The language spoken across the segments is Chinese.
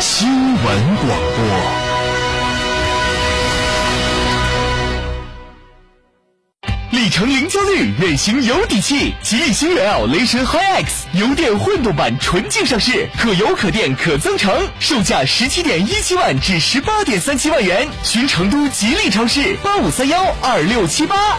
新闻广播。里程零焦虑，远行有底气。吉利星越 L 雷神 HiX 油电混动版纯净上市，可油可电可增程，售价十七点一七万至十八点三七万元。寻成都吉利超市八五三幺二六七八。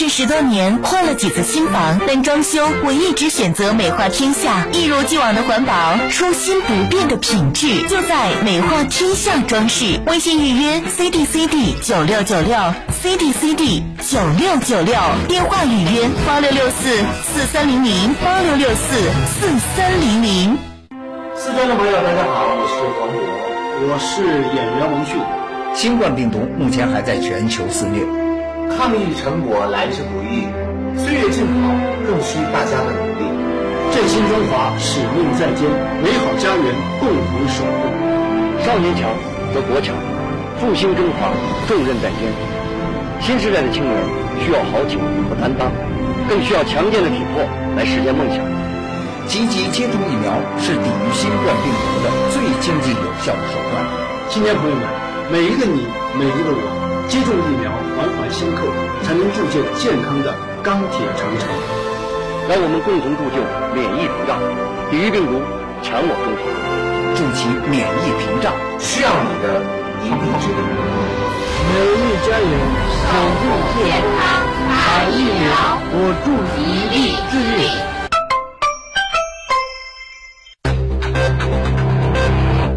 这十多年换了几次新房，但装修我一直选择美化天下，一如既往的环保，初心不变的品质，就在美化天下装饰。微信预约 C D C D 九六九六 C D C D 九六九六，电话预约八六六四四三零零八六六四四三零零。四川的朋友，大家好，我是黄渤，我是演员王迅。新冠病毒目前还在全球肆虐。抗疫成果来之不易，岁月静好更需大家的努力。振兴中华使命在肩，美好家园共同守护。少年强则国强，复兴中华重任在肩。新时代的青年需要豪情和担当，更需要强健的体魄来实现梦想。积极接种疫苗是抵御新冠病毒的最经济有效的手段。青年朋友们，每一个你，每一个我。接种疫苗，环环相扣，才能铸就健康的钢铁长城。让我们共同铸就免疫屏障，抵御病毒，强我中华，筑起免疫屏障，需要你的一臂之力。美丽家园，守护健康，打疫苗，我助一臂之力。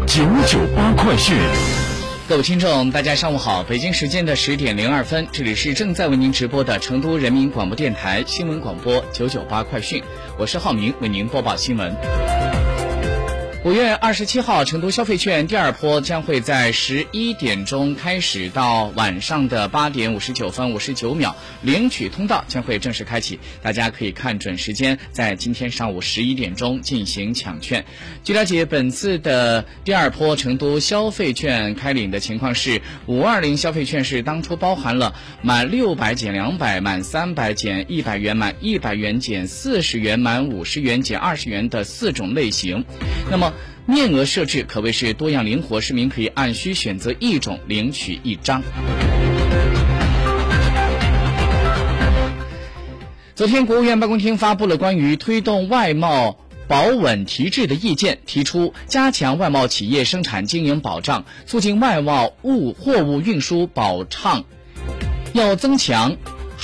九九八快讯。各位听众，大家上午好！北京时间的十点零二分，这里是正在为您直播的成都人民广播电台新闻广播九九八快讯，我是浩明，为您播报新闻。五月二十七号，成都消费券第二波将会在十一点钟开始，到晚上的八点五十九分五十九秒，领取通道将会正式开启。大家可以看准时间，在今天上午十一点钟进行抢券。据了解，本次的第二波成都消费券开领的情况是：五二零消费券是当初包含了满六百减两百、满三百减一百元、满一百元减四十元、满五十元减二十元的四种类型。那么面额设置可谓是多样灵活，市民可以按需选择一种领取一张。昨天，国务院办公厅发布了关于推动外贸保稳提质的意见，提出加强外贸企业生产经营保障，促进外贸物货物运输保畅，要增强。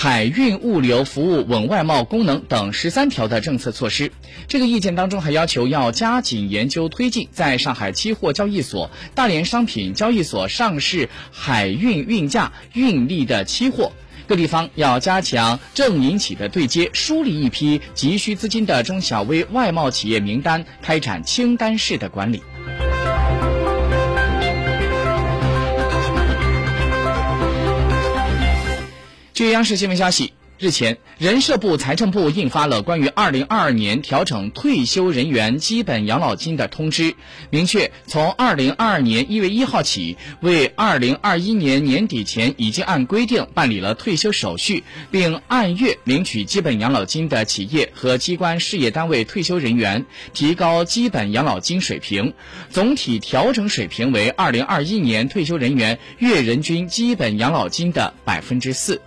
海运物流服务稳外贸功能等十三条的政策措施。这个意见当中还要求要加紧研究推进，在上海期货交易所、大连商品交易所上市海运运价、运力的期货。各地方要加强政民企的对接，梳理一批急需资金的中小微外贸企业名单，开展清单式的管理。据央视新闻消息，日前，人社部、财政部印发了关于二零二二年调整退休人员基本养老金的通知，明确从二零二二年一月一号起，为二零二一年年底前已经按规定办理了退休手续并按月领取基本养老金的企业和机关事业单位退休人员，提高基本养老金水平，总体调整水平为二零二一年退休人员月人均基本养老金的百分之四。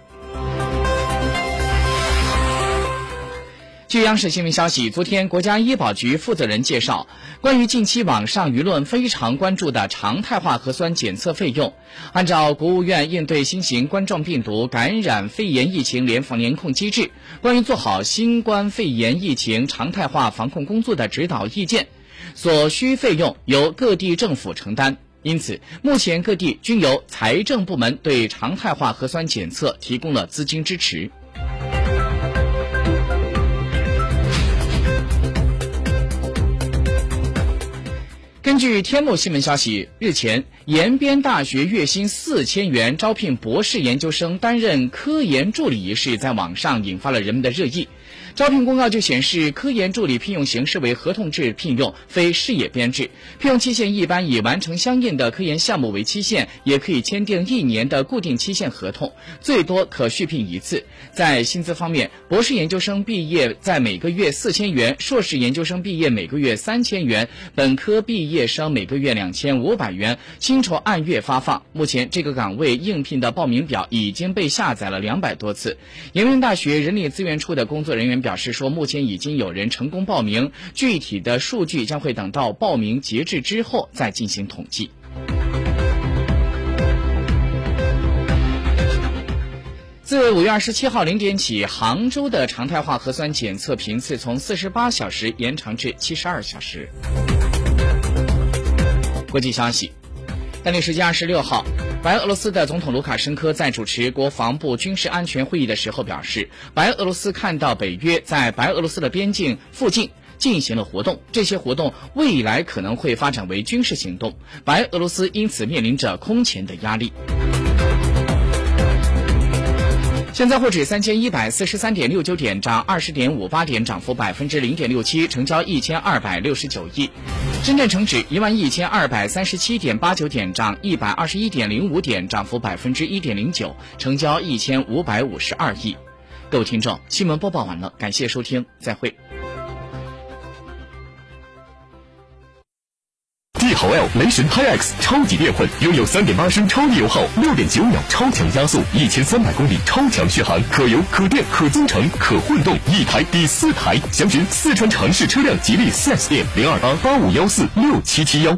据央视新闻消息，昨天国家医保局负责人介绍，关于近期网上舆论非常关注的常态化核酸检测费用，按照国务院应对新型冠状病毒感染肺炎疫情联防联控机制关于做好新冠肺炎疫情常态化防控工作的指导意见，所需费用由各地政府承担。因此，目前各地均由财政部门对常态化核酸检测提供了资金支持。根据天目新闻消息，日前，延边大学月薪四千元招聘博士研究生担任科研助理一事，在网上引发了人们的热议。招聘公告就显示，科研助理聘用形式为合同制聘用，非事业编制。聘用期限一般以完成相应的科研项目为期限，也可以签订一年的固定期限合同，最多可续聘一次。在薪资方面，博士研究生毕业在每个月四千元，硕士研究生毕业每个月三千元，本科毕业生每个月两千五百元，薪酬按月发放。目前这个岗位应聘的报名表已经被下载了两百多次。延边大学人力资源处的工作人员。表示说，目前已经有人成功报名，具体的数据将会等到报名截至之后再进行统计。自五月二十七号零点起，杭州的常态化核酸检测频次从四十八小时延长至七十二小时。国际消息。当地时间二十六号，白俄罗斯的总统卢卡申科在主持国防部军事安全会议的时候表示，白俄罗斯看到北约在白俄罗斯的边境附近进行了活动，这些活动未来可能会发展为军事行动，白俄罗斯因此面临着空前的压力。现在沪指三千一百四十三点六九点，涨二十点五八点，涨幅百分之零点六七，成交一千二百六十九亿。深圳成指一万一千二百三十七点八九点，涨一百二十一点零五点，涨幅百分之一点零九，成交一千五百五十二亿。各位听众，新闻播报完了，感谢收听，再会。豪 L 雷神 HiX 超级电混，拥有三点八升超低油耗，六点九秒超强加速，一千三百公里超强续航，可油可电可增程可混动，一台抵四台。详询四川城市车辆吉利 4S 店零二八八五幺四六七七幺。